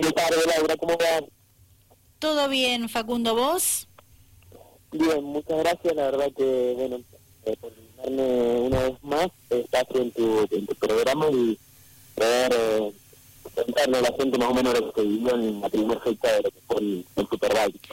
Buenas tardes, Laura, ¿cómo va? ¿Todo bien, Facundo, vos? Bien, muchas gracias, la verdad que, bueno, eh, por invitarme una vez más, estás en tu, en tu programa y poder eh, contarle a la gente más o menos lo que vivió en la primera fecha de lo que fue el, el Superbike.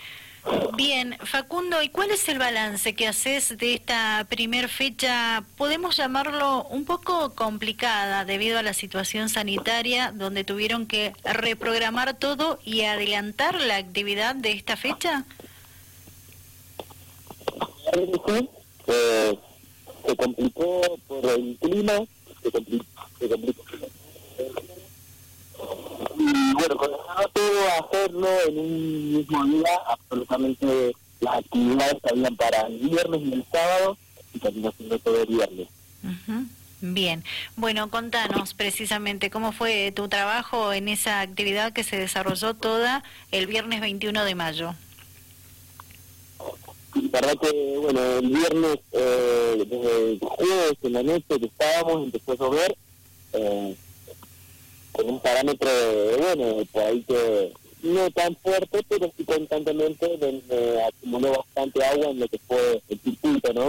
Bien, Facundo, ¿y cuál es el balance que haces de esta primer fecha? Podemos llamarlo un poco complicada debido a la situación sanitaria, donde tuvieron que reprogramar todo y adelantar la actividad de esta fecha. Sí, eh, se complicó por el clima, se complicó, se complicó y bueno, comenzaba todo a hacerlo en un mismo día, absolutamente las actividades habían para el viernes y el sábado, y terminó siendo todo el viernes. Bien, bueno, contanos precisamente cómo fue tu trabajo en esa actividad que se desarrolló toda el viernes 21 de mayo. La verdad que, bueno, el viernes, eh, desde el jueves en la noche que estábamos, empezó a llover, eh, con un parámetro, bueno, por ahí que no tan fuerte, pero sí constantemente, donde acumuló bastante agua en lo que fue el circuito, ¿no?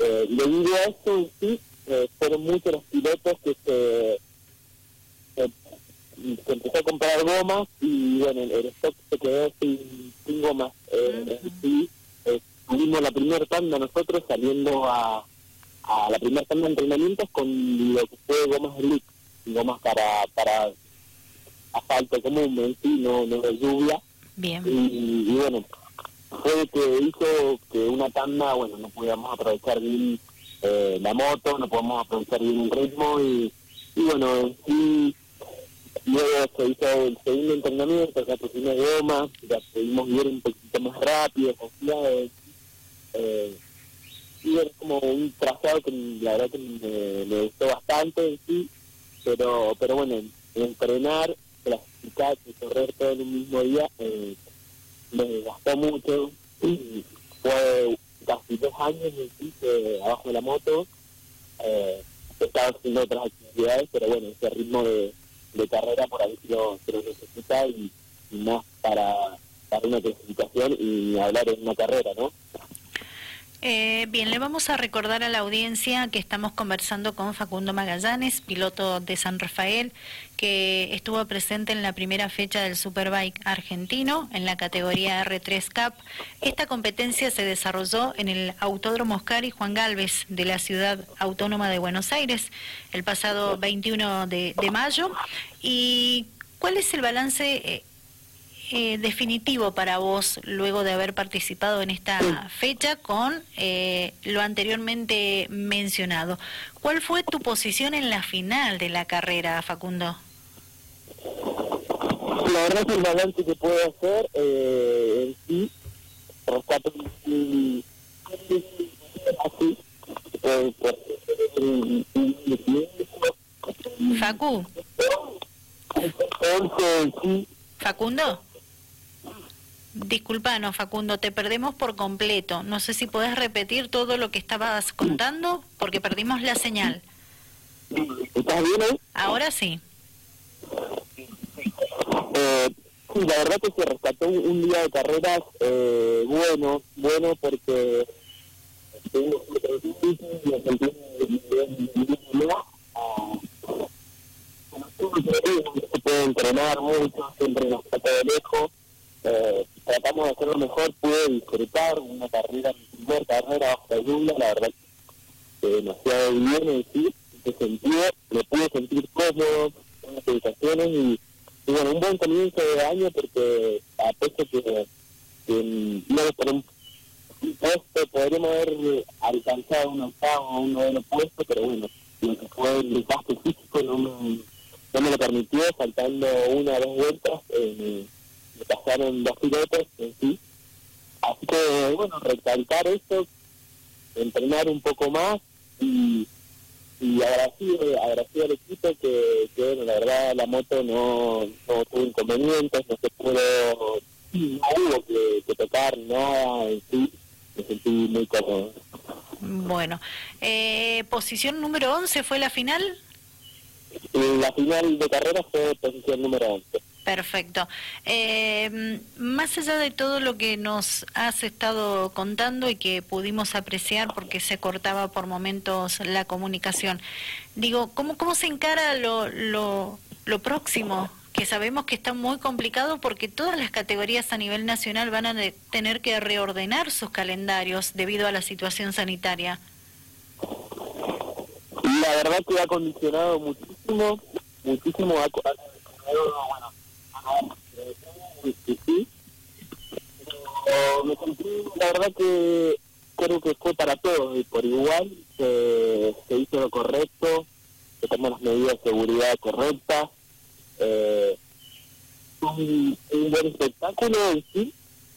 Eh, debido a esto, en sí, eh, fueron muchos los pilotos que se, empezó a comprar gomas y, bueno, el, el stock se quedó sin, sin gomas. Eh, en sí, eh, tuvimos la primera tanda nosotros saliendo a, a la primera tanda de entrenamientos con lo que fue gomas slick, gomas para, para asfalto común en sí, no, no de lluvia. Bien. Y, y bueno, fue que hizo que una tanda, bueno, no podíamos aprovechar bien eh, la moto, no podíamos aprovechar bien el ritmo y, y bueno, en sí, luego se hizo el segundo entrenamiento, ya pusimos goma, ya pudimos ir un poquito más rápido, confiados. Eh, y era como un trazado que la verdad que me, me gustó bastante en sí, pero pero bueno, entrenar, clasificar y correr todo en un mismo día eh, me gastó mucho y fue casi dos años que abajo de la moto eh, estaba haciendo otras actividades, pero bueno, ese ritmo de, de carrera por ahí lo, se lo necesita y, y más para, para una clasificación y hablar en una carrera, ¿no? Eh, bien, le vamos a recordar a la audiencia que estamos conversando con Facundo Magallanes, piloto de San Rafael, que estuvo presente en la primera fecha del Superbike argentino en la categoría R3 Cup. Esta competencia se desarrolló en el Autódromo Oscar y Juan Galvez de la ciudad autónoma de Buenos Aires el pasado 21 de, mayo. ¿Y cuál es el balance? Eh, eh, definitivo para vos luego de haber participado en esta fecha con eh, lo anteriormente mencionado. ¿Cuál fue tu posición en la final de la carrera, Facundo? La verdad que el balance que puedo hacer eh, en sí, rescato así, Facu, Facundo. Disculpanos, Facundo, te perdemos por completo. No sé si podés repetir todo lo que estabas contando porque perdimos la señal. ¿estás bien ahí? Ahora sí. Eh, la verdad que se rescató un, un día de carreras eh, bueno, bueno porque Argentina se puede entrenar mucho, siempre nos trata de lejos. Eh, tratamos de hacer lo mejor, pude disfrutar una carrera, mi primera carrera bajo la lluvia, la verdad que demasiado bien en se sentió, me pude sentir cómodo en las ubicaciones y, bueno, un buen comienzo de año porque a pesar que, que íbamos por un puesto, podríamos haber alcanzado un octavo o un noveno puesto, pero bueno, lo que fue el desgaste físico no me, no me lo permitió, faltando una o dos vueltas, eh, pasaron dos pilotos en sí. Así que, bueno, recalcar esto, entrenar un poco más y, y agradecido, agradecido al equipo que, que, bueno, la verdad la moto no, no tuvo inconvenientes, no se pudo, no hubo que, que tocar nada en sí, me sentí muy cómodo. Bueno, eh, posición número 11 fue la final. Y la final de carrera fue posición número 11. Perfecto. Eh, más allá de todo lo que nos has estado contando y que pudimos apreciar porque se cortaba por momentos la comunicación, digo, ¿cómo, cómo se encara lo, lo, lo próximo? Que sabemos que está muy complicado porque todas las categorías a nivel nacional van a tener que reordenar sus calendarios debido a la situación sanitaria. La verdad que ha condicionado muchísimo, muchísimo, ha, bueno, sí, me la verdad que creo que fue para todos y por igual se, hizo lo correcto, se toman las medidas de seguridad correctas, eh, un, buen espectáculo en sí,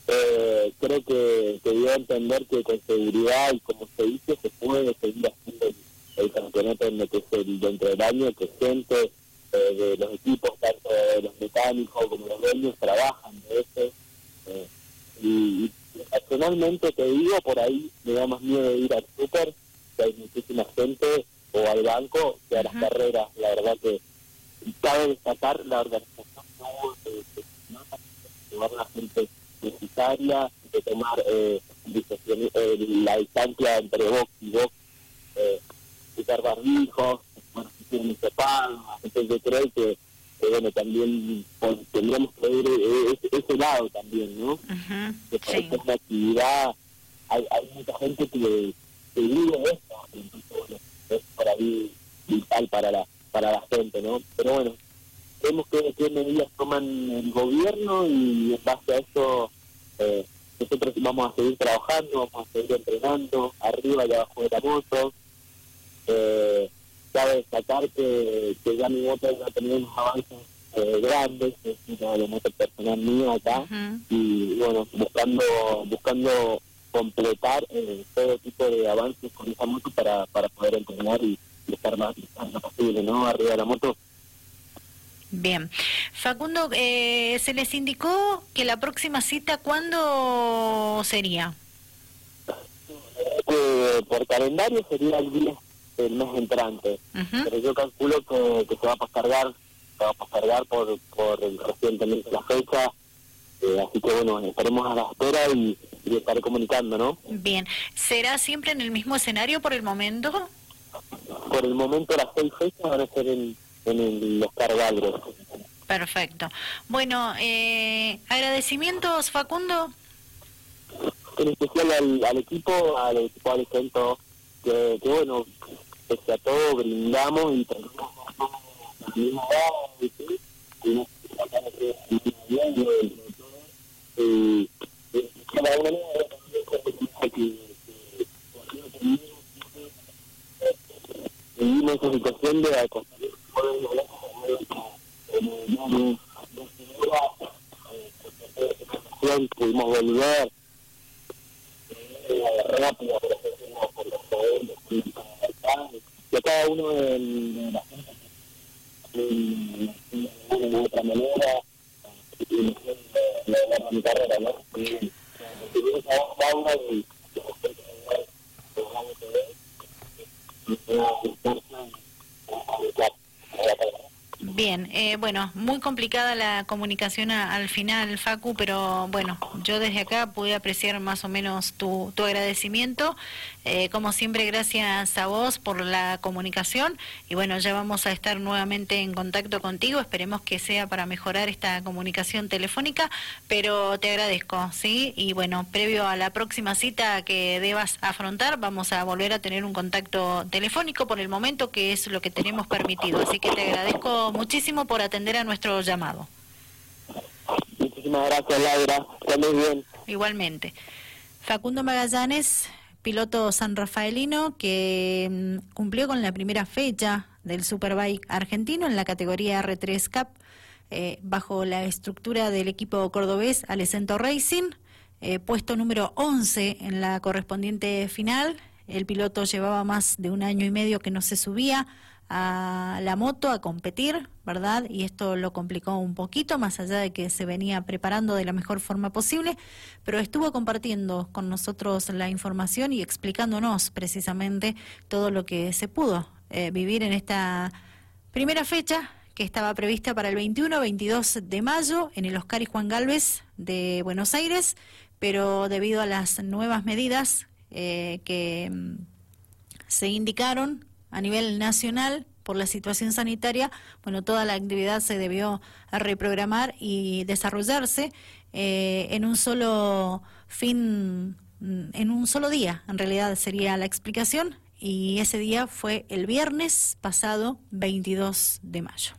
eh, creo que, que entender que con seguridad y como se dice se puede seguir haciendo el, campeonato en lo que es el, dentro del año, que gente de los equipos, tanto de los mecánicos como los dueños, trabajan de eso. Eh, y, personalmente te digo, por ahí me da más miedo de ir al súper, que hay muchísima gente, o al banco, que a las carreras. La verdad que cabe destacar la organización que hubo de, llevar la gente necesaria, de tomar eh, eh, la distancia entre box y box, eh, quitar barbijos, separados, entonces yo creo que, bueno, también tendríamos que ver eh, ese, lado también, ¿no? que por sí. una actividad, hay, hay mucha gente que, que vive esto, entonces bueno, es para ahí vital para la, para la gente, ¿no? Pero bueno, vemos que qué medidas toman el gobierno y en base a eso eh, nosotros vamos a seguir trabajando, vamos a seguir entrenando, arriba y abajo de la moto. Eh, cabe destacar que, que ya mi moto ya tenido unos avances eh, grandes, es una de moto personal mío acá, y bueno, buscando buscando completar eh, todo tipo de avances con esa moto para, para poder entrenar y, estar más, más posible, ¿no? Arriba de la moto. Bien. Facundo, eh, se les indicó que la próxima cita, ¿cuándo sería? Eh, por calendario sería el día el mes entrante. Pero yo calculo que, que, se va a postergar, se va a postergar por, por recientemente la fecha. Eh, así que bueno, estaremos a la espera y, y, estaré comunicando, ¿no? Bien. ¿Será siempre en el mismo escenario por el momento? Por el momento las seis fechas van a ser en, en los cargadores. Perfecto. Bueno, eh, agradecimientos, Facundo. En especial al, al equipo, al equipo al centro, que, que bueno, pese a todo brindamos y tenemos la vivimos esa situación de acostar pudimos volver rápido por los poderes que cada uno de, la gente de otra manera la mi carrera no y Bien, eh, bueno, muy complicada la comunicación al final, Facu, pero bueno, yo desde acá pude apreciar más o menos tu, tu agradecimiento. Eh, como siempre, gracias a vos por la comunicación y bueno, ya vamos a estar nuevamente en contacto contigo. Esperemos que sea para mejorar esta comunicación telefónica, pero te agradezco, ¿sí? Y bueno, previo a la próxima cita que debas afrontar, vamos a volver a tener un contacto telefónico por el momento, que es lo que tenemos permitido. Así que te agradezco mucho muchísimo por atender a nuestro llamado. Muchísimas gracias, Laura. muy bien. Igualmente. Facundo Magallanes, piloto san rafaelino, que mm, cumplió con la primera fecha del Superbike argentino en la categoría R3 Cup, eh, bajo la estructura del equipo cordobés Alecento Racing, eh, puesto número 11 en la correspondiente final. El piloto llevaba más de un año y medio que no se subía a la moto a competir, ¿verdad? Y esto lo complicó un poquito, más allá de que se venía preparando de la mejor forma posible, pero estuvo compartiendo con nosotros la información y explicándonos precisamente todo lo que se pudo eh, vivir en esta primera fecha que estaba prevista para el 21-22 de mayo en el Oscar y Juan Galvez de Buenos Aires, pero debido a las nuevas medidas eh, que mm, se indicaron a nivel nacional por la situación sanitaria, bueno, toda la actividad se debió reprogramar y desarrollarse eh, en un solo fin, mm, en un solo día, en realidad sería la explicación, y ese día fue el viernes pasado 22 de mayo.